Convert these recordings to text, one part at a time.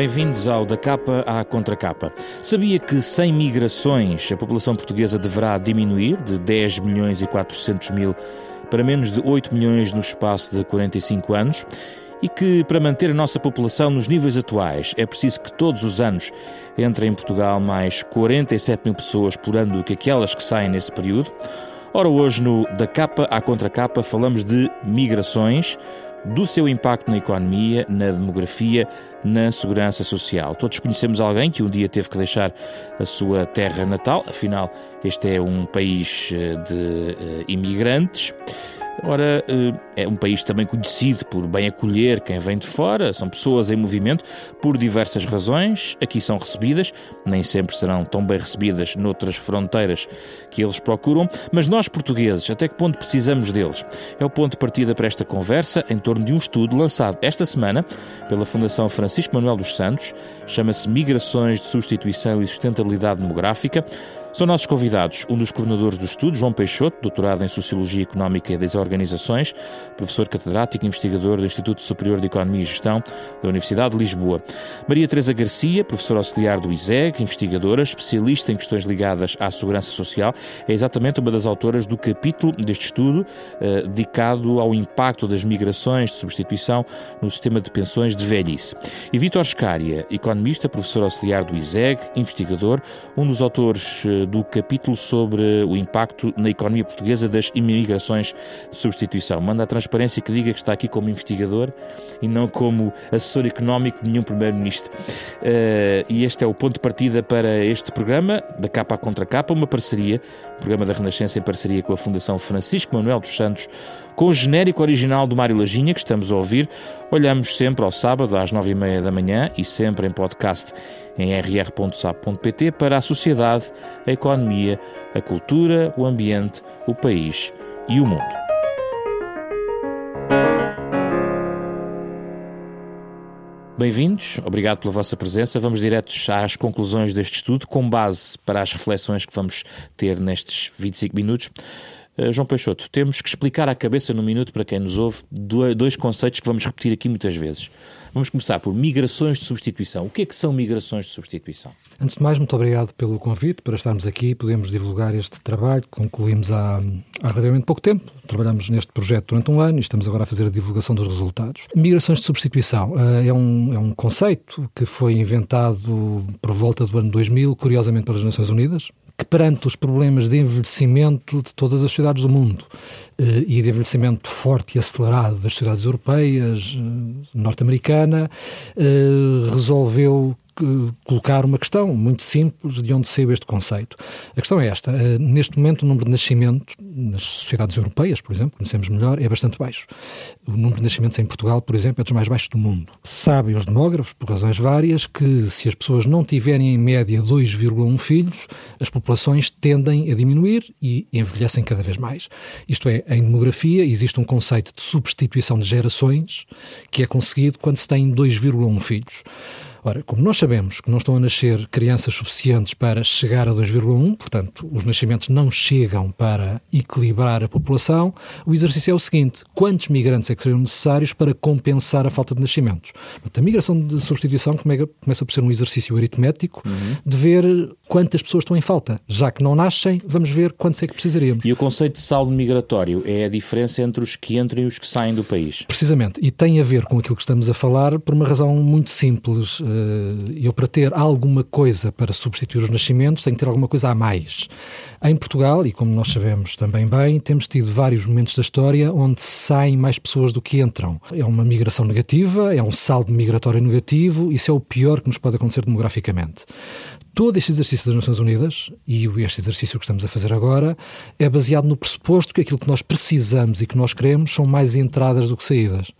Bem-vindos ao Da Capa à Contracapa. Sabia que sem migrações a população portuguesa deverá diminuir de 10 milhões e 400 mil para menos de 8 milhões no espaço de 45 anos? E que para manter a nossa população nos níveis atuais é preciso que todos os anos entrem em Portugal mais 47 mil pessoas por ano do que aquelas que saem nesse período? Ora, hoje no Da Capa à Contracapa falamos de migrações do seu impacto na economia, na demografia, na segurança social. Todos conhecemos alguém que um dia teve que deixar a sua terra natal, afinal, este é um país eh, de uh, imigrantes. Ora, eh, é um país também conhecido por bem acolher quem vem de fora, são pessoas em movimento por diversas razões, aqui são recebidas, nem sempre serão tão bem recebidas noutras fronteiras que eles procuram, mas nós portugueses, até que ponto precisamos deles? É o ponto de partida para esta conversa em torno de um estudo lançado esta semana pela Fundação Francisco Manuel dos Santos, chama-se Migrações de Substituição e Sustentabilidade Demográfica, são nossos convidados um dos coordenadores do estudo, João Peixoto, doutorado em Sociologia Económica das Organizações, professor catedrático e investigador do Instituto Superior de Economia e Gestão da Universidade de Lisboa. Maria Teresa Garcia, professora auxiliar do ISEG, investigadora, especialista em questões ligadas à segurança social, é exatamente uma das autoras do capítulo deste estudo eh, dedicado ao impacto das migrações de substituição no sistema de pensões de velhice. E Vítor Scária, economista, professor auxiliar do ISEG, investigador, um dos autores eh, do capítulo sobre o impacto na economia portuguesa das imigrações de substituição. Manda a transparência que diga que está aqui como investigador e não como assessor económico de nenhum primeiro-ministro. Uh, e este é o ponto de partida para este programa, da capa à contra capa, uma parceria, programa da Renascença em parceria com a Fundação Francisco Manuel dos Santos, com o genérico original do Mário Lajinha, que estamos a ouvir. Olhamos sempre ao sábado às nove e meia da manhã e sempre em podcast em rr.sap.pt para a sociedade, a economia, a cultura, o ambiente, o país e o mundo. Bem-vindos, obrigado pela vossa presença. Vamos diretos às conclusões deste estudo, com base para as reflexões que vamos ter nestes 25 minutos. Uh, João Peixoto, temos que explicar à cabeça num minuto para quem nos ouve dois conceitos que vamos repetir aqui muitas vezes. Vamos começar por migrações de substituição. O que é que são migrações de substituição? Antes de mais, muito obrigado pelo convite para estarmos aqui. Podemos divulgar este trabalho que concluímos há, há relativamente pouco tempo. Trabalhamos neste projeto durante um ano e estamos agora a fazer a divulgação dos resultados. Migrações de substituição uh, é, um, é um conceito que foi inventado por volta do ano 2000, curiosamente pelas Nações Unidas, que perante os problemas de envelhecimento de todas as cidades do mundo eh, e de envelhecimento forte e acelerado das cidades europeias, eh, norte-americana, eh, resolveu colocar uma questão muito simples de onde saiu este conceito. A questão é esta: eh, neste momento, o número de nascimentos nas sociedades europeias, por exemplo, conhecemos melhor, é bastante baixo. O número de nascimentos em Portugal, por exemplo, é dos mais baixos do mundo. Sabem os demógrafos, por razões várias, que se as pessoas não tiverem em média 2,1 filhos, as populações tendem a diminuir e envelhecem cada vez mais. Isto é, em demografia existe um conceito de substituição de gerações que é conseguido quando se tem 2,1 filhos. Ora, como nós sabemos que não estão a nascer crianças suficientes para chegar a 2,1, portanto, os nascimentos não chegam para equilibrar a população, o exercício é o seguinte: quantos migrantes é que seriam necessários para compensar a falta de nascimentos? Portanto, a migração de substituição começa por ser um exercício aritmético uhum. de ver quantas pessoas estão em falta. Já que não nascem, vamos ver quantos é que precisaríamos. E o conceito de saldo migratório é a diferença entre os que entram e os que saem do país? Precisamente, e tem a ver com aquilo que estamos a falar por uma razão muito simples eu para ter alguma coisa para substituir os nascimentos tenho que ter alguma coisa a mais. Em Portugal, e como nós sabemos também bem, temos tido vários momentos da história onde saem mais pessoas do que entram. É uma migração negativa, é um saldo migratório negativo, isso é o pior que nos pode acontecer demograficamente. Todo este exercício das Nações Unidas, e este exercício que estamos a fazer agora, é baseado no pressuposto que aquilo que nós precisamos e que nós queremos são mais entradas do que saídas.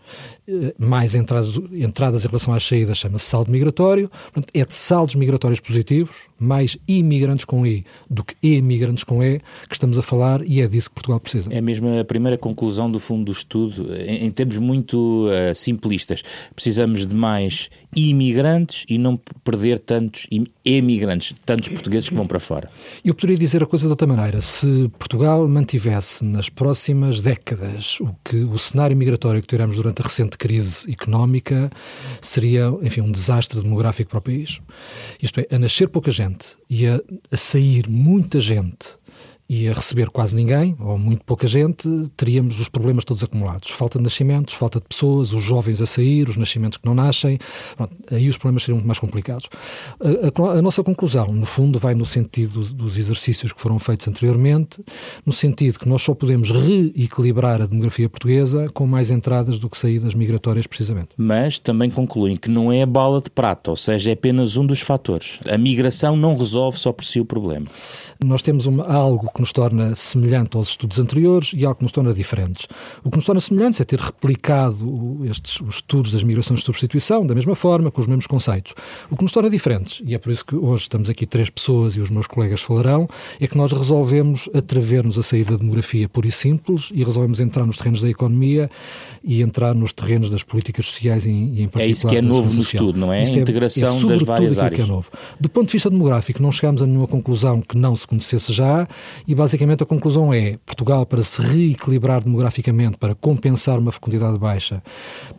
Eh, mais entradas, entradas em relação às saídas chama-se saldo migratório, portanto, é de saldos migratórios positivos, mais imigrantes com I do que emigrantes grandes com E que estamos a falar e é disso que Portugal precisa. É mesmo a primeira conclusão do fundo do estudo, em, em termos muito uh, simplistas. Precisamos de mais imigrantes e não perder tantos emigrantes, tantos portugueses que vão para fora. Eu poderia dizer a coisa de outra maneira. Se Portugal mantivesse nas próximas décadas o que o cenário migratório que tivemos durante a recente crise económica seria, enfim, um desastre demográfico para o país. Isto é, a nascer pouca gente e a, sair muita gente e a receber quase ninguém, ou muito pouca gente, teríamos os problemas todos acumulados. Falta de nascimentos, falta de pessoas, os jovens a sair, os nascimentos que não nascem. Pronto, aí os problemas seriam muito mais complicados. A, a, a, nossa conclusão, no fundo, vai no sentido dos, dos exercícios que foram feitos anteriormente, no sentido que nós só podemos reequilibrar a demografia portuguesa com mais entradas do que saídas migratórias, precisamente. Mas também concluem que não é a bala de prata, ou seja, é apenas um dos fatores. A migração não resolve só por si o problema. Nós temos uma, algo que nos torna semelhante aos estudos anteriores e algo que nos torna diferentes. O que nos torna semelhantes é ter replicado estes, os estudos das migrações de substituição da mesma forma, com os mesmos conceitos. O que nos torna diferentes, e é por isso que hoje estamos aqui três pessoas e os meus colegas falarão, é que nós resolvemos atrever-nos a sair da demografia pura e simples e resolvemos entrar nos terrenos da economia e entrar nos terrenos das políticas sociais e, em particular. É isso que é novo no estudo, não é? A é- integração é, é das várias áreas. Que é novo. Do ponto de vista demográfico, não chegamos a nenhuma conclusão que não se conhecesse já e basicamente a conclusão é Portugal, para se reequilibrar demograficamente, para compensar uma fecundidade baixa,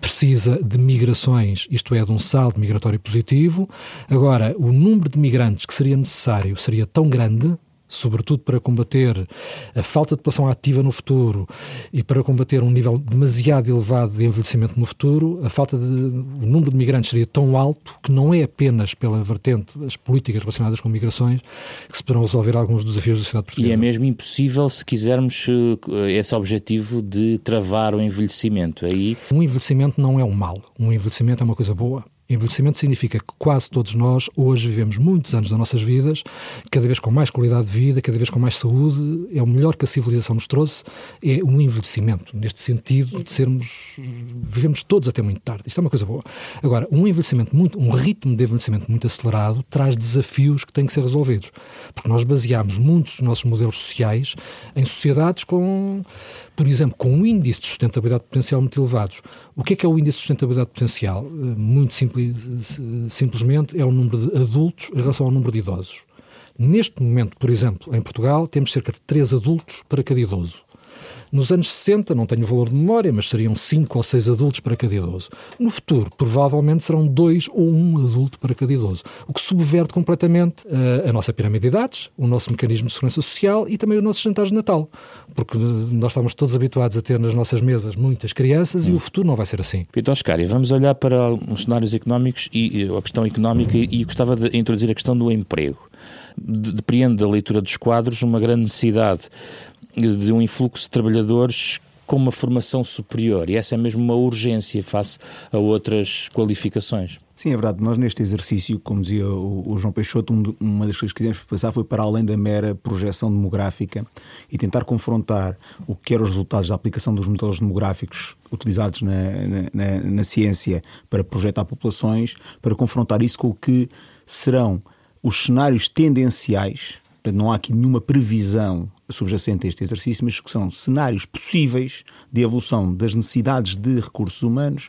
precisa de migrações, isto é, de um saldo migratório positivo. Agora, o número de migrantes que seria necessário seria tão grande sobretudo para combater a falta de população ativa no futuro e para combater um nível demasiado elevado de envelhecimento no futuro, a falta de o número de migrantes seria tão alto que não é apenas pela vertente das políticas relacionadas com migrações que se poderão resolver alguns dos desafios da sociedade portuguesa. E é mesmo impossível se quisermos eh, esse objetivo de travar o envelhecimento. Aí um envelhecimento não é um mal, um envelhecimento é uma coisa boa. Envelhecimento significa que quase todos nós hoje vivemos muitos anos das nossas vidas, cada vez com mais qualidade de vida, cada vez com mais saúde. É o melhor que a civilização nos trouxe, é um envelhecimento, neste sentido de sermos. vivemos todos até muito tarde. Isto é uma coisa boa. Agora, um envelhecimento muito, um ritmo de envelhecimento muito acelerado traz desafios que têm que ser resolvidos. Porque nós baseamos muitos dos nossos modelos sociais em sociedades com, por exemplo, com um índice de sustentabilidade potencial muito elevados. O que é que é o índice de sustentabilidade potencial? Muito simples simplesmente é o número de adultos em relação ao número de idosos. Neste momento, por exemplo, em Portugal, temos cerca de 3 adultos para cada idoso. Nos anos 60, não tenho o valor de memória, mas seriam 5 ou 6 adultos para cada idoso. No futuro, provavelmente serão 2 ou 1 um adulto para cada idoso, o que subverte completamente uh, a nossa pirâmide de idades, o nosso mecanismo de segurança social e também os nossos jantares de Natal. Porque nós estamos todos habituados a ter nas nossas mesas muitas crianças hum. e o futuro não vai ser assim. Então, Scária, vamos olhar para os cenários económicos e a questão económica e gostava de introduzir a questão do emprego. Depreende da leitura dos quadros uma grande necessidade de um influxo de trabalhadores com uma formação superior e essa é mesmo uma urgência face a outras qualificações. Sim, é verdade. Nós, neste exercício, como dizia o, João Peixoto, um, uma das coisas que quisemos passar foi para além da mera projeção demográfica e tentar confrontar o que eram os resultados da aplicação dos modelos demográficos utilizados na, na, na ciência para projetar populações, para confrontar isso com o que serão os cenários tendenciais. Portanto, não há aqui nenhuma previsão subjacente a este exercício, mas que são cenários possíveis de evolução das necessidades de recursos humanos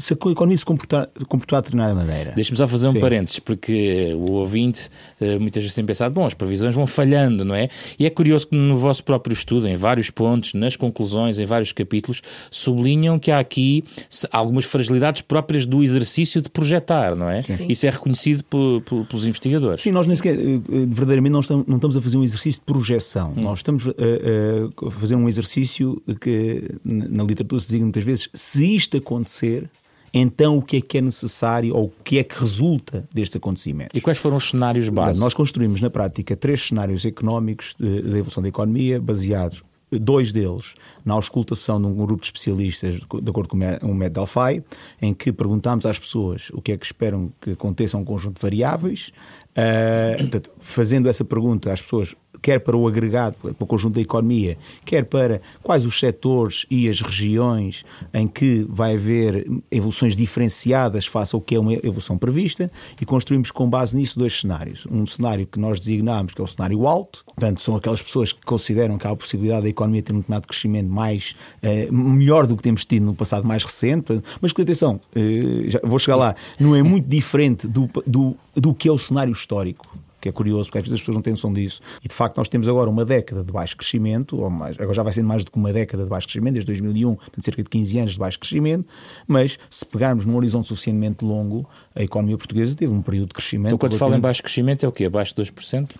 se a economia se comportar, comportar de determinada maneira. Deixa-me só fazer um Sim. parênteses, porque o ouvinte eh, muitas vezes tem pensado, bom, as previsões vão falhando, não é? E é curioso que no vosso próprio estudo, em vários pontos, nas conclusões, em vários capítulos, sublinham que há aqui algumas fragilidades próprias do exercício de projetar, não é? Sim. Isso é reconhecido pelos investigadores. Sim, nós nem sequer, eh, verdadeiramente, não estamos, não estamos a fazer um exercício de projeção. Hum. Nós estamos a, a fazer um exercício que na literatura se diz muitas vezes, se isto acontecer, então o que é que é necessário ou o que é que resulta deste acontecimento. E quais foram os cenários básicos? Nós construímos na prática três cenários económicos da evolução da economia baseados dois deles na auscultação de um grupo de especialistas, de acordo com o método Delphi, em que perguntámos às pessoas o que é que esperam que aconteça um conjunto de variáveis, Uh, portanto, fazendo essa pergunta às pessoas, quer para o agregado, para o conjunto da economia, quer para quais os setores e as regiões em que vai haver evoluções diferenciadas face ao que é uma evolução prevista, e construímos com base nisso dois cenários. Um cenário que nós designamos, que é o cenário alto, portanto, são aquelas pessoas que consideram que há a possibilidade da economia ter um determinado crescimento mais, uh, melhor do que temos tido no passado mais recente, mas que atenção, uh, vou chegar lá, não é muito diferente do, do, do que é o cenário histórico que é curioso, porque às vezes as pessoas não têm noção disso. E de facto, nós temos agora uma década de baixo crescimento, ou mais, agora já vai sendo mais do que uma década de baixo crescimento, desde 2001, portanto, cerca de 15 anos de baixo crescimento. Mas se pegarmos num horizonte suficientemente longo, a economia portuguesa teve um período de crescimento. Então, quando fala em baixo crescimento, é o quê? Abaixo de 2%?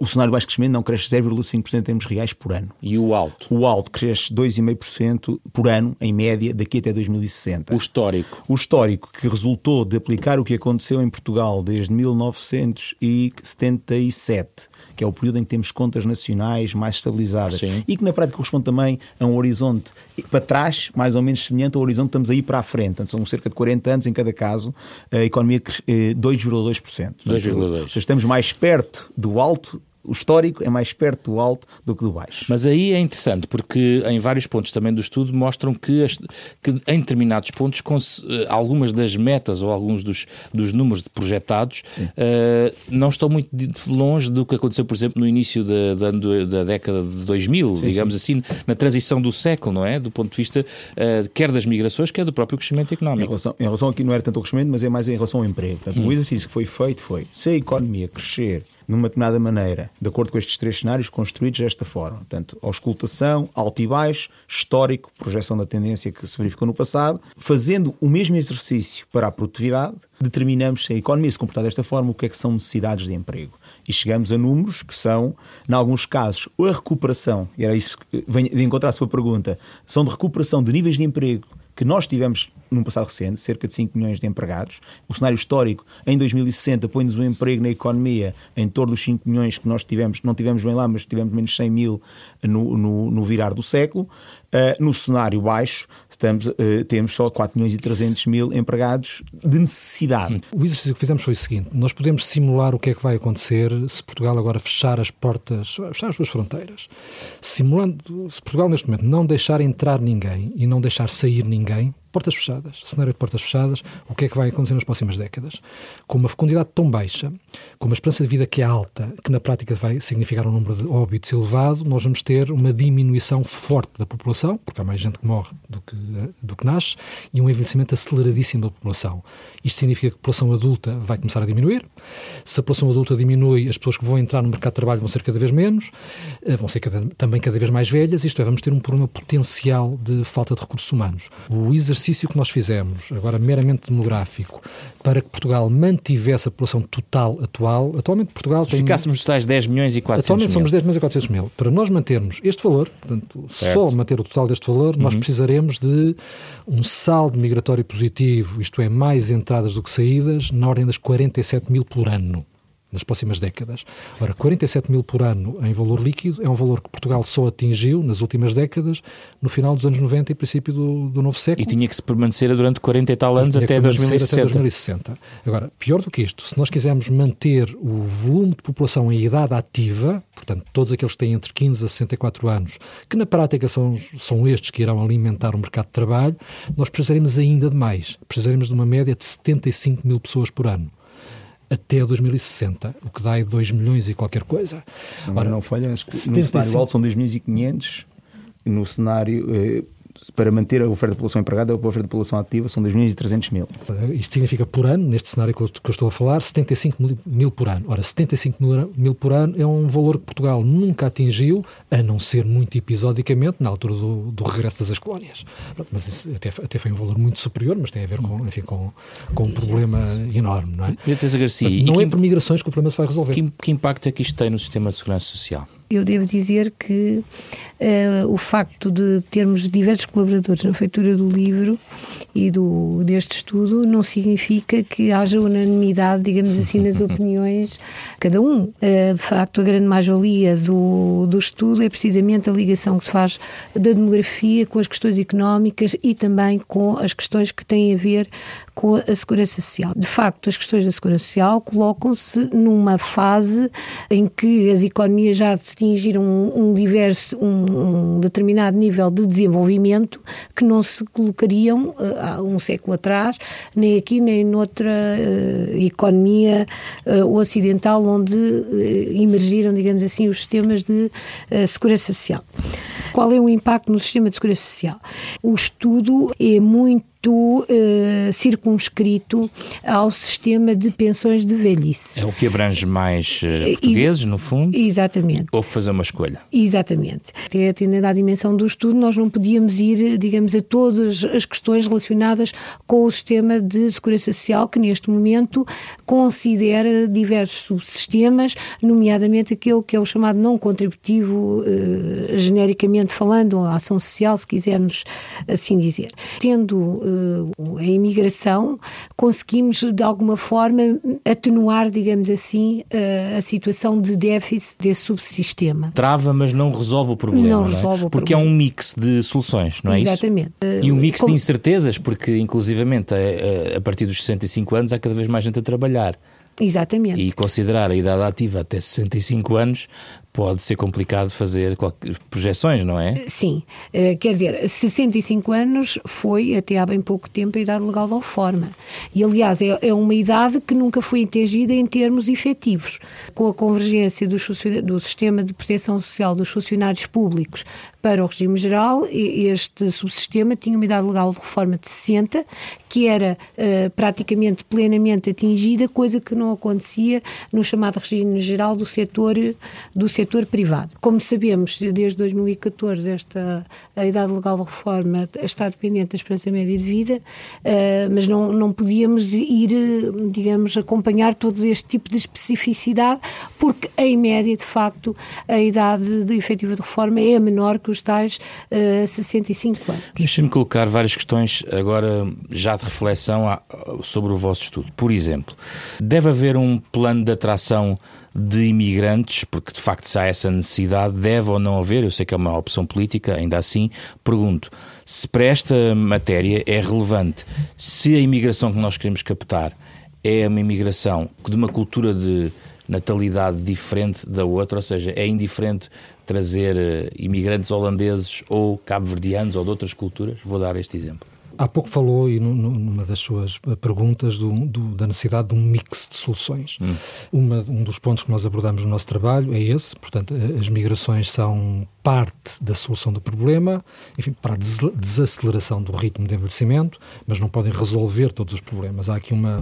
O cenário de baixo crescimento não cresce 0,5% em termos reais por ano. E o alto? O alto cresce 2,5% por ano, em média, daqui até 2060. O histórico? O histórico, que resultou de aplicar o que aconteceu em Portugal desde 1977 que é o período em que temos contas nacionais mais estabilizadas Sim. e que na prática corresponde também a um horizonte para trás, mais ou menos semelhante ao horizonte que estamos aí para a frente. Portanto, são cerca de 40 anos em cada caso, a economia 2,2%. 2,2%. Estamos mais perto do alto o histórico é mais perto do alto do que do baixo. Mas aí é interessante, porque em vários pontos também do estudo mostram que, as, que em determinados pontos, eh, algumas das metas ou alguns dos, dos números projetados uh, não estão muito longe do que aconteceu, por exemplo, no início da, da, da década de 2000, sim, digamos sim. assim, na transição do século, não é? Do ponto de vista uh, quer das migrações, quer do próprio crescimento económico. Em relação, em relação aqui não era tanto ao crescimento, mas é mais em relação ao emprego. Portanto, hum. O exercício que foi feito foi, se a economia crescer numa determinada maneira, de acordo com estes três cenários construídos desta forma. Portanto, auscultação, alto e baixo, histórico, projeção da tendência que se verificou no passado, fazendo o mesmo exercício para a produtividade, determinamos se a economia se comportar desta forma, o que é que são necessidades de emprego. E chegamos a números que são, em alguns casos, a recuperação, e era isso que de encontrar a sua pergunta, são de recuperação de níveis de emprego que nós tivemos num passado recente, cerca de 5 milhões de empregados. O cenário histórico, em 2060, põe-nos um emprego na economia em torno dos 5 milhões que nós tivemos, não tivemos bem lá, mas tivemos menos 100 mil no, no, no virar do século. Uh, no cenário baixo, estamos, uh, temos só 4 milhões e 300 mil empregados de necessidade. O exercício que fizemos foi o seguinte: nós podemos simular o que é que vai acontecer se Portugal agora fechar as portas, fechar as suas fronteiras. Simulando, se Portugal neste momento não deixar entrar ninguém e não deixar sair ninguém, portas fechadas, cenário de portas fechadas, o que é que vai acontecer nas próximas décadas? Com uma fecundidade tão baixa, com uma esperança de vida que é alta, que na prática vai significar um número de óbitos elevado, nós vamos ter uma diminuição forte da população, porque há mais gente que morre do que, do que nasce, e um envelhecimento aceleradíssimo da população. Isto significa que a população adulta vai começar a diminuir. Se a população adulta diminui, as pessoas que vão entrar no mercado de trabalho vão ser cada vez menos, eh, vão ser cada, também cada vez mais velhas, isto é, vamos ter um problema potencial de falta de recursos humanos. O exercício que nós fizemos, agora meramente demográfico, para que Portugal mantivesse a população total atual, atualmente Portugal tem... Ficássemos tais 10 milhões e 400 Atualmente mil. somos 10 milhões e 400 mil. Para nós mantermos este valor, portanto, certo. só manter o total deste valor, uhum. nós precisaremos de um saldo migratório positivo, isto é, mais entradas do que saídas, na ordem das 47 mil por ano nas próximas décadas. Ora, 47 mil por ano em valor líquido é um valor que Portugal só atingiu nas últimas décadas, no final dos anos 90 e princípio do, do novo século. E tinha que se permanecer durante 40 e tal anos até 2060. até 2060. Agora, pior do que isto, se nós quisermos manter o volume de população em idade ativa, portanto, todos aqueles que têm entre 15 a 64 anos, que na prática são, são estes que irão alimentar o mercado de trabalho, nós precisaremos ainda de mais. Precisaremos de uma média de 75 mil pessoas por ano até 2060, o que dá aí 2 milhões e qualquer coisa. Se Ora, não falha, acho que 75... no cenário alto são 2.500, no cenário eh, para manter a oferta de população empregada, a oferta de população ativa são 2 milhões e 300 mil. Isto significa por ano, neste cenário que eu, que eu estou a falar, 75 mil, por ano. Ora, 75 mil, por ano é um valor que Portugal nunca atingiu, a não ser muito episodicamente, na altura do, do regresso das colónias. Mas isso até, até foi um valor muito superior, mas tem a ver com, enfim, com, com um problema enorme, não é? Garcia, não é por migrações que o problema se vai resolver. Que, que impacto é que isto tem no sistema de segurança social? Eu devo dizer que uh, o facto de termos diversos colaboradores na feitura do livro e do, deste estudo não significa que haja unanimidade, digamos assim, nas opiniões cada um. Uh, de facto, a grande mais-valia do, do estudo é precisamente a ligação que se faz da demografia com as questões económicas e também com as questões que têm a ver com a segurança social. De facto, as questões da segurança social colocam-se numa fase em que as economias já atingiram um, um diverso, um, um determinado nível de desenvolvimento que não se colocariam uh, há um século atrás, nem aqui nem noutra uh, economia uh, ocidental onde emergiram, digamos assim, os sistemas de segurança social. Qual é o impacto no sistema de segurança social? O estudo é muito muito uh, circunscrito ao sistema de pensões de velhice. É o que abrange mais uh, portugueses, no fundo? Exatamente. Ou fazer uma escolha? Exatamente. Até atendendo à dimensão do estudo, nós não podíamos ir, digamos, a todas as questões relacionadas com o sistema de segurança social, que neste momento considera diversos subsistemas, nomeadamente aquele que é o chamado não contributivo, uh, genericamente falando, a ação social, se quisermos assim dizer. Tendo a imigração, conseguimos de alguma forma atenuar, digamos assim, uh, a situação de déficit desse subsistema. Trava, mas não resolve o problema. Não, não é? resolve o porque problema. é um mix de soluções, não é Exatamente. isso? Exatamente. E um mix de incertezas, porque inclusivamente a, a partir dos 65 anos há cada vez mais gente a trabalhar. Exatamente. E considerar a idade ativa até 65 anos pode ser complicado fazer projeções, não é? Sim. Uh, quer dizer, 65 anos foi, até há bem pouco tempo, a idade legal da forma. E, aliás, é, é, uma idade que nunca foi atingida em termos efetivos. Com a convergência do, do sistema de proteção social dos funcionários públicos para o regime geral, este subsistema tinha uma idade legal de reforma de 60, que era uh, praticamente plenamente atingida, coisa que não acontecia no chamado regime geral do setor, do setor setor privado. Como sabemos, desde 2014 esta, a idade legal de reforma está dependente da esperança média de vida, uh, mas não, não podíamos ir, digamos, acompanhar todo este tipo de especificidade, porque em média, de facto, a idade de efetiva de reforma é menor que os tais uh, eh, 65 anos. Deixem-me colocar várias questões agora já de reflexão sobre o vosso estudo. Por exemplo, deve haver um plano de atração de imigrantes, porque de facto se há essa necessidade, deve ou não haver, eu sei que é uma opção política, ainda assim, pergunto, se para esta matéria é relevante, se a imigração que nós queremos captar é uma imigração de uma cultura de natalidade diferente da outra, ou seja, é indiferente trazer eh, imigrantes holandeses ou cabo-verdianos ou de outras culturas? Vou dar este exemplo. Há pouco falou, e numa das suas perguntas, do, do, da necessidade de um mix de soluções. Hum. Uma, um dos pontos que nós abordamos no nosso trabalho é esse, portanto, as migrações são parte da solução do problema, enfim, para a desaceleração do ritmo de envelhecimento, mas não podem resolver todos os problemas. Há aqui uma,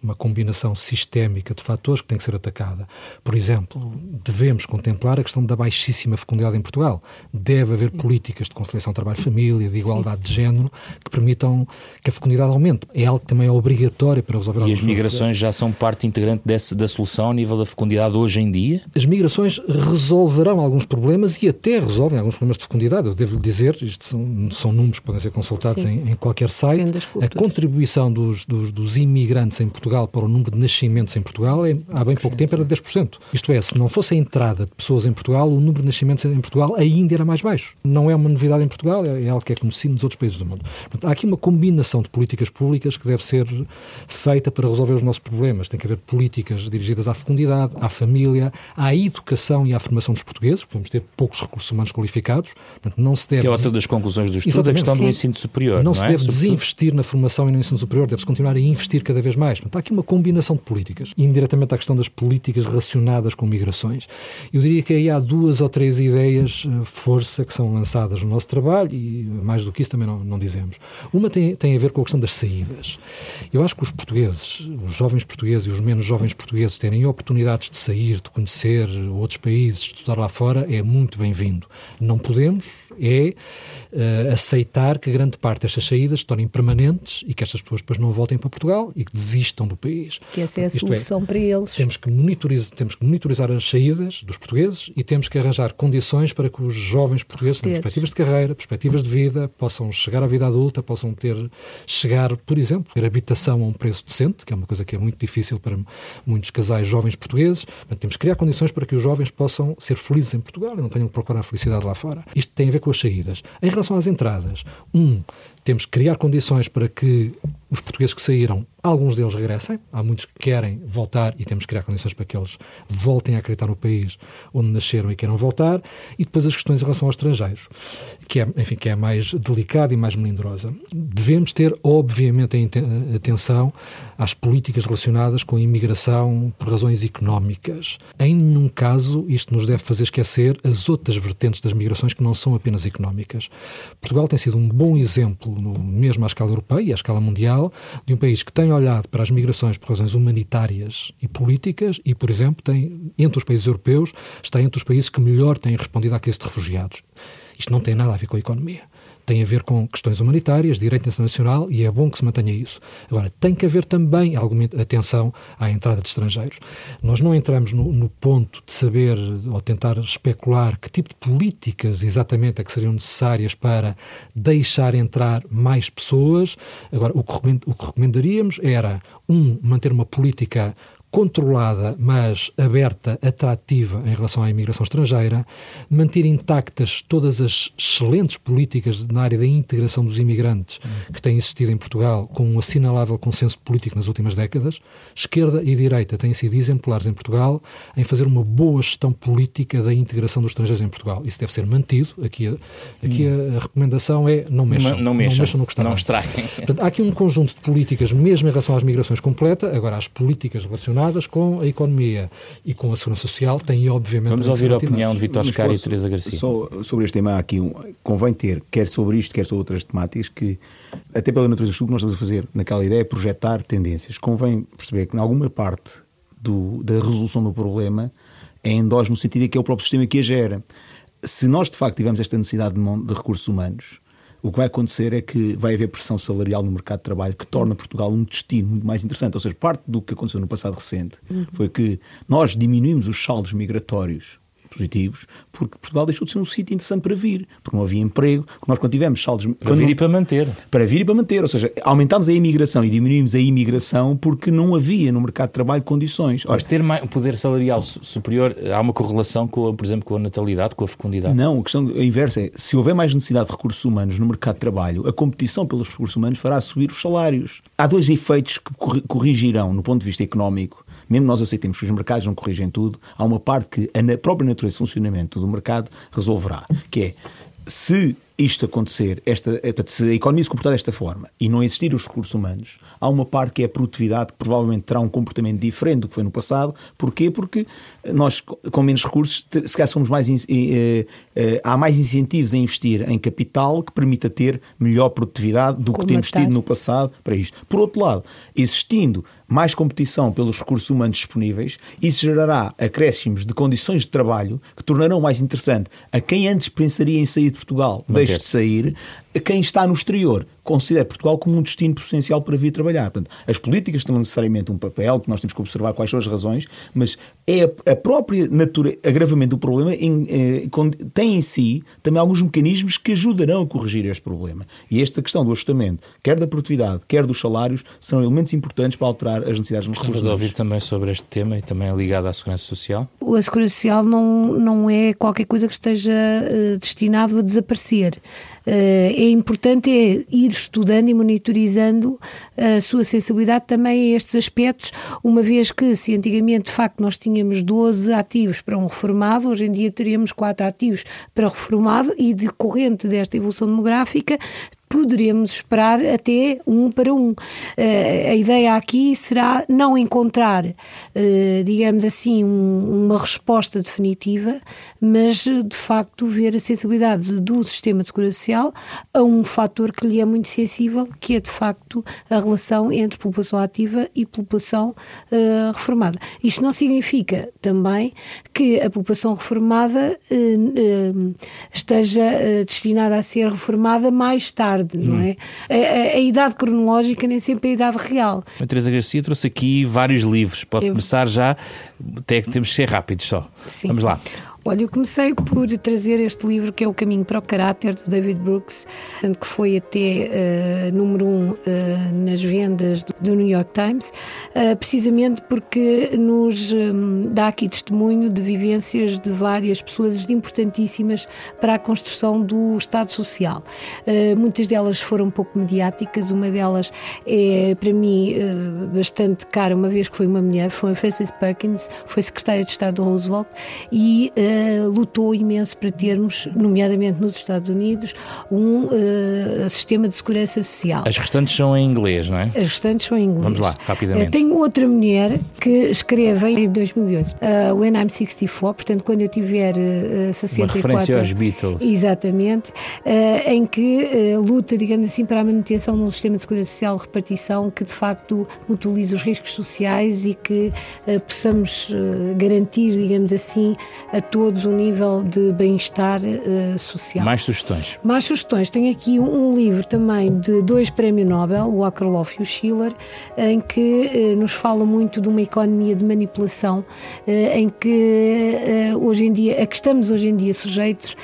uma combinação sistémica de fatores que tem que ser atacada. Por exemplo, devemos contemplar a questão da baixíssima fecundidade em Portugal. Deve haver políticas de conciliação trabalho-família, de igualdade de género, que permitam que a fecundidade aumente. É algo que também é obrigatório para resolver E as migrações já são parte integrante desse, da solução a nível da fecundidade hoje em dia? As migrações resolverão alguns problemas e até até resolvem alguns problemas de fecundidade. Eu devo dizer, isto são, são números que podem ser consultados em, em, qualquer site. A contribuição dos, dos, dos, imigrantes em Portugal para o número de nascimentos em Portugal é, há bem pouco tempo era de 10%. Isto é, se não fosse a entrada de pessoas em Portugal, o número de nascimentos em Portugal ainda era mais baixo. Não é uma novidade em Portugal, é, é algo que é conhecido nos outros países do mundo. Portanto, há aqui uma combinação de políticas públicas que deve ser feita para resolver os nossos problemas. Tem que haver políticas dirigidas à fecundidade, à família, à educação e à formação dos portugueses. Podemos ter poucos recursos recursos humanos qualificados. Portanto, não se deve que é outra das conclusões do estudo, a questão sim. do ensino superior. Não, não se é? deve desinvestir na formação e no ensino superior, deve-se continuar a investir cada vez mais. Portanto, há aqui uma combinação de políticas. Indiretamente à questão das políticas relacionadas com migrações. Eu diria que aí há duas ou três ideias, eh, força, que são lançadas no nosso trabalho e mais do que isso também não, não dizemos. Uma tem, tem a ver com a questão das saídas. Eu acho que os portugueses, os jovens portugueses e os menos jovens portugueses terem oportunidades de sair, de conhecer outros países, de estudar lá fora, é muito bem-vindo. Não podemos, É uh, aceitar que grande parte destas saídas se tornem permanentes e que estas pessoas depois não voltem para Portugal e que desistam do país. Que essa é a Isto é, solução é, para eles. Temos que, monitorizar, temos que monitorizar as saídas dos portugueses e temos que arranjar condições para que os jovens portugueses, tenham perspectivas de carreira, perspectivas de vida, possam chegar à vida adulta, possam ter, chegar, por exemplo, ter habitação a um preço decente, que é uma coisa que é muito difícil para muitos casais jovens portugueses. Portanto, temos que criar condições para que os jovens possam ser felizes em Portugal e não tenham que procurar a felicidade lá fora. Isto tem a ver com as saídas. Em relação às entradas, um, temos que criar condições para que os portugueses que saíram, alguns deles regressem. Há muitos que querem voltar e temos que criar condições para que eles voltem a acreditar no país onde nasceram e queiram voltar. E depois as questões em relação aos estrangeiros, que é, enfim, que é mais delicada e mais melindrosa. Devemos ter, obviamente, atenção às políticas relacionadas com a imigração por razões económicas. Em nenhum caso isto nos deve fazer esquecer as outras vertentes das migrações que não são apenas económicas. Portugal tem sido um bom exemplo no, mesmo à escala europeia e à escala mundial, de um país que tem olhado para as migrações por razões humanitárias e políticas e, por exemplo, tem, entre os países europeus, está entre os países que melhor têm respondido à crise de refugiados. Isto não tem nada a ver com a economia tem a ver com questões humanitárias, direito internacional e é bom que se mantenha isso. Agora, tem que haver também alguma atenção à entrada de estrangeiros. Nós não entramos no, no, ponto de saber ou tentar especular que tipo de políticas exatamente é que seriam necessárias para deixar entrar mais pessoas. Agora, o que, o que recomendaríamos era, um, manter uma política controlada, mas aberta, atrativa em relação à imigração estrangeira, manter intactas todas as excelentes políticas na área da integração dos imigrantes que têm existido em Portugal, com um assinalável consenso político nas últimas décadas. Esquerda e direita têm sido exemplares em Portugal em fazer uma boa gestão política da integração dos estrangeiros em Portugal. Isso deve ser mantido. Aqui, a, aqui a, a recomendação é não mexam. Não, não mexam, não mexam no que está Não estraguem. Portanto, há aqui um conjunto de políticas, mesmo em relação às migrações completa, agora as políticas relacionadas relacionadas com a economia e com a segurança social têm, obviamente. Vamos ouvir a opinião de Vitor Scar e Teresa Garcia. Só sobre este tema, há aqui um, convém ter, quer sobre isto, quer sobre outras temáticas, que, até pela natureza do estudo que nós estamos a fazer naquela ideia, é projetar tendências. Convém perceber que, em alguma parte do, da resolução do problema, é endógeno no sentido de que é o próprio sistema que a gera. Se nós, de facto, tivermos esta necessidade de, de recursos humanos, o que vai acontecer é que vai haver pressão salarial no mercado de trabalho que torna Portugal um destino muito mais interessante. Ou seja, parte do que aconteceu no passado recente foi que nós diminuímos os saldos migratórios positivos, porque Portugal deixou de ser um sítio interessante para vir, porque não havia emprego, nós quando tivemos saldos... Para vir e para manter. Para vir e para manter, ou seja, aumentámos a imigração e diminuímos a imigração porque não havia no mercado de trabalho condições. Ora, Mas ter um poder salarial superior, há uma correlação, com, por exemplo, com a natalidade, com a fecundidade? Não, a questão inversa é, se houver mais necessidade de recursos humanos no mercado de trabalho, a competição pelos recursos humanos fará subir os salários. Há dois efeitos que corrigirão, no ponto de vista económico, mesmo nós aceitemos que os mercados não corrigem tudo, há uma parte que a própria natureza de funcionamento do mercado resolverá, que é se isto acontecer, esta, se a economia se comportar desta forma e não existir os recursos humanos, há uma parte que é a produtividade que provavelmente terá um comportamento diferente do que foi no passado. Porquê? Porque nós, com menos recursos, se calhar somos mais, eh, eh, há mais incentivos a investir em capital que permita ter melhor produtividade do que temos tido no passado para isto. Por outro lado, existindo mais competição pelos recursos humanos disponíveis, isso gerará acréscimos de condições de trabalho que tornarão mais interessante a quem antes pensaria em sair de Portugal, deixe de sair, quem está no exterior considera Portugal como um destino potencial para vir trabalhar. Portanto, as políticas têm necessariamente um papel, que nós temos que observar quais são as razões, mas é a, a própria natura, agravamento do problema em, eh, tem em si também alguns mecanismos que ajudarão a corrigir este problema. E esta questão do ajustamento, quer da produtividade, quer dos salários, são elementos importantes para alterar as necessidades dos recursos. A ouvir também sobre este tema e também ligado à segurança social? A segurança social não, não é qualquer coisa que esteja uh, destinado a desaparecer. Uh, é importante é ir estudando e monitorizando a sua sensibilidade também a estes aspectos, uma vez que se antigamente de facto nós tínhamos 12 ativos para um reformado, hoje em dia teríamos 4 ativos para reformado e decorrente desta evolução demográfica poderemos esperar até um para um. a ideia aqui será não encontrar, digamos assim, uma resposta definitiva, mas de facto ver a sensibilidade do sistema de segurança social a um fator que lhe é muito sensível, que é de facto a relação entre população ativa e população uh, reformada. Isto não significa também que a população reformada esteja destinada a ser reformada mais tarde, hum. não é? A, a, a, idade cronológica nem sempre é a idade real. A Teresa Garcia trouxe aqui vários livros. Pode Eu... começar já, até que temos que ser rápidos só. Sim. Vamos lá. Olha, eu comecei por trazer este livro que é O Caminho para o Caráter, do David Brooks, que foi até uh, número um uh, nas vendas do New York Times, uh, precisamente porque nos um, dá aqui testemunho de vivências de várias pessoas importantíssimas para a construção do Estado Social. muitas delas foram um pouco mediáticas, uma delas é, para mim, bastante cara, uma vez que foi uma mulher, foi Frances Perkins, foi secretária de Estado do Roosevelt e uh, lutou imenso para termos, nomeadamente nos Estados Unidos, um uh, sistema de segurança social. As restantes são em inglês, não é? As restantes são em inglês. Vamos lá, rapidamente. Uh, tenho outra mulher que escreve em 2011, uh, When I'm 64, portanto, quando eu tiver uh, 64. Uma referência aos Beatles. Exatamente, em que luta, digamos assim, para a manutenção de um sistema de segurança social de repartição que de facto mutualize os riscos sociais e que possamos garantir, digamos assim, a todos todos um nível de bem-estar uh, social. Mais sugestões? Mais sugestões. Tenho aqui um, um livro também de dois prémios Nobel, o Akerlof e o Schiller, em que uh, nos fala muito de uma economia de manipulação, uh, em que hoje em dia, a que estamos hoje em dia sujeitos,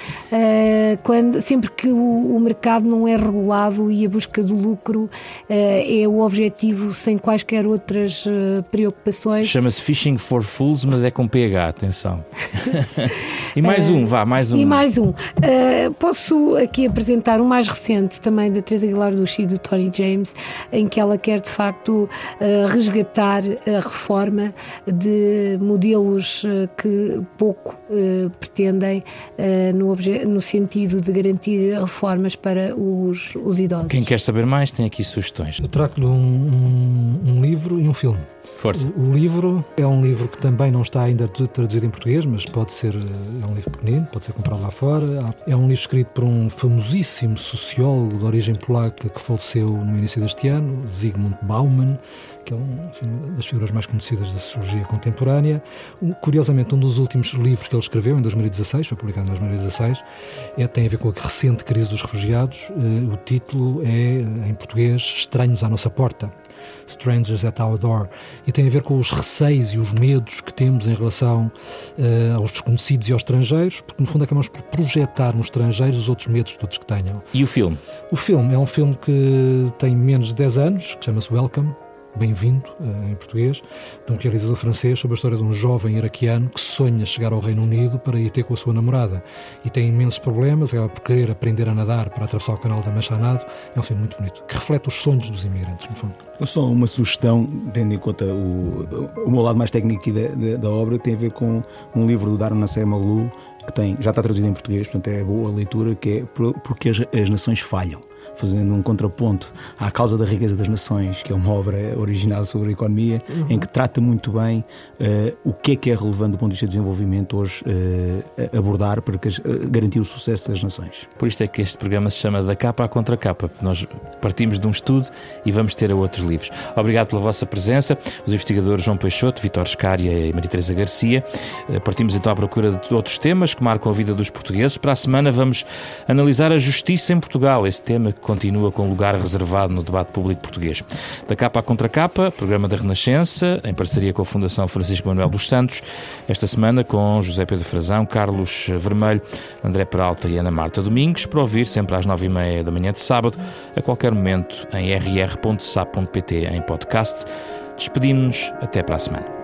quando, sempre que o, o, mercado não é regulado e a busca do lucro é o objetivo sem quaisquer outras preocupações. Chama-se Fishing for Fools, mas é com PH, atenção. e mais um, vá, mais um. E mais um. Uh, posso aqui apresentar um mais recente também da Teresa Aguilar do e do Tony James, em que ela quer de facto uh, resgatar a reforma de modelos uh, que pouco pretendem no, no sentido de garantir reformas para os, os idosos. Quem quer saber mais tem aqui sugestões. Eu trago-lhe um, um, um livro e um filme. Força. O, o, livro é um livro que também não está ainda traduzido em português, mas pode ser, é um livro pequenino, pode ser comprado lá fora. É um livro escrito por um famosíssimo sociólogo de origem polaca que faleceu no início deste ano, Zygmunt Bauman, que é um, uma das figuras mais conhecidas da sociologia contemporânea. Curiosamente, um dos últimos livros que ele escreveu, em 2016, foi publicado em 2016, é, tem a ver com a recente crise dos refugiados. Eh, o título é, em português, Estranhos à Nossa Porta. Strangers at Our Door, e tem a ver com os receios e os medos que temos em relação uh, aos desconhecidos e aos estrangeiros, porque no fundo acabamos por projetar nos estrangeiros os outros medos todos que tenham. E o filme? O filme é um filme que tem menos de 10 anos, que chama-se Welcome, Bem-vindo, eh, em português, de um realizador francês sobre a história de um jovem iraquiano que sonha chegar ao Reino Unido para ir ter com a sua namorada e tem imensos problemas, acaba por querer aprender a nadar para atravessar o canal da Machanado. É um filme muito bonito, que reflete os sonhos dos imigrantes, no fundo. Só uma sugestão, tendo em conta o, o meu lado mais técnico da, da, da obra, tem a ver com um livro do Darna Semoglu, que tem, já está traduzido em português, portanto é boa leitura, que é Porque as, as Nações Falham fazendo um contraponto à causa da riqueza das nações, que é uma obra original sobre a economia, uhum. em que trata muito bem uh, o que é que é relevante do ponto de vista de desenvolvimento hoje uh, abordar para que, uh, garantir o sucesso das nações. Por isto é que este programa se chama Da Capa à Contra Capa. Nós partimos de um estudo e vamos ter a outros livros. Obrigado pela vossa presença, os investigadores João Peixoto, Vitor Scária e Maria Teresa Garcia. Partimos então à procura de outros temas que marcam a vida dos portugueses. Para a semana vamos analisar a justiça em Portugal, esse tema que continua com lugar reservado no debate público português. Da capa à contracapa, programa da Renascença, em parceria com a Fundação Francisco Manuel dos Santos, esta semana com José Pedro Frazão, Carlos Vermelho, André Peralta e Ana Marta Domingues, para ouvir sempre às nove e meia da manhã de sábado, a qualquer momento em rr.sap.pt em podcast. Despedimos-nos até para a semana.